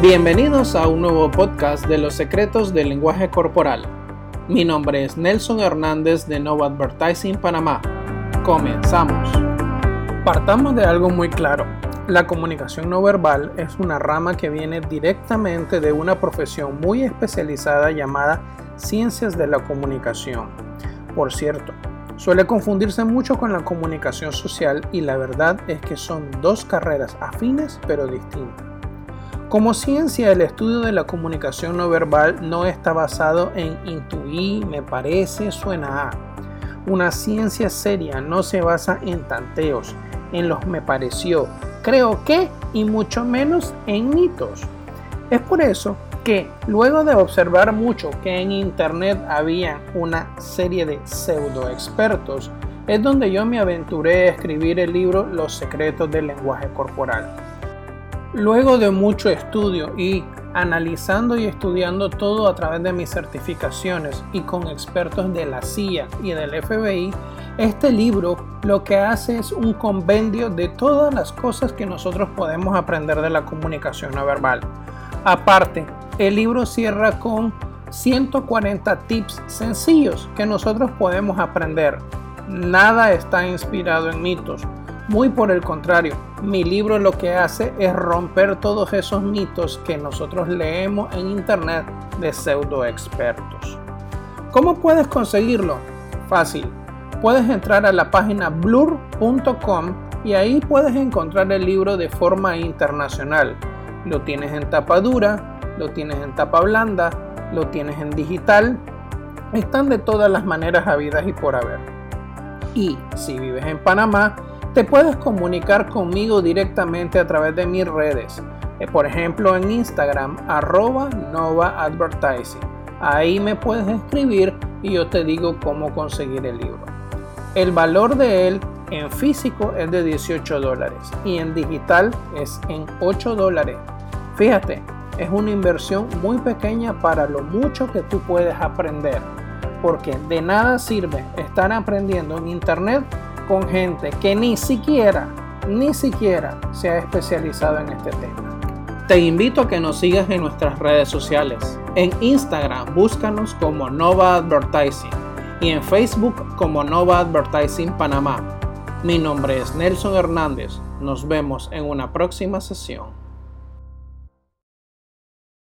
Bienvenidos a un nuevo podcast de los secretos del lenguaje corporal. Mi nombre es Nelson Hernández de Nova Advertising Panamá. Comenzamos. Partamos de algo muy claro. La comunicación no verbal es una rama que viene directamente de una profesión muy especializada llamada ciencias de la comunicación. Por cierto, suele confundirse mucho con la comunicación social y la verdad es que son dos carreras afines pero distintas. Como ciencia, el estudio de la comunicación no verbal no está basado en intuir, me parece, suena a. Una ciencia seria no se basa en tanteos, en los me pareció, creo que y mucho menos en mitos. Es por eso que luego de observar mucho que en internet había una serie de pseudo expertos, es donde yo me aventuré a escribir el libro Los secretos del lenguaje corporal. Luego de mucho estudio y analizando y estudiando todo a través de mis certificaciones y con expertos de la CIA y del FBI, este libro lo que hace es un compendio de todas las cosas que nosotros podemos aprender de la comunicación no verbal. Aparte, el libro cierra con 140 tips sencillos que nosotros podemos aprender. Nada está inspirado en mitos muy por el contrario, mi libro lo que hace es romper todos esos mitos que nosotros leemos en internet de pseudo expertos. ¿Cómo puedes conseguirlo? Fácil. Puedes entrar a la página blur.com y ahí puedes encontrar el libro de forma internacional. Lo tienes en tapa dura, lo tienes en tapa blanda, lo tienes en digital. Están de todas las maneras habidas y por haber. Y si vives en Panamá, te puedes comunicar conmigo directamente a través de mis redes, eh, por ejemplo en Instagram, arroba Nova Advertising. Ahí me puedes escribir y yo te digo cómo conseguir el libro. El valor de él en físico es de 18 dólares y en digital es en 8 dólares. Fíjate, es una inversión muy pequeña para lo mucho que tú puedes aprender, porque de nada sirve estar aprendiendo en internet con gente que ni siquiera, ni siquiera se ha especializado en este tema. Te invito a que nos sigas en nuestras redes sociales. En Instagram búscanos como Nova Advertising y en Facebook como Nova Advertising Panamá. Mi nombre es Nelson Hernández. Nos vemos en una próxima sesión.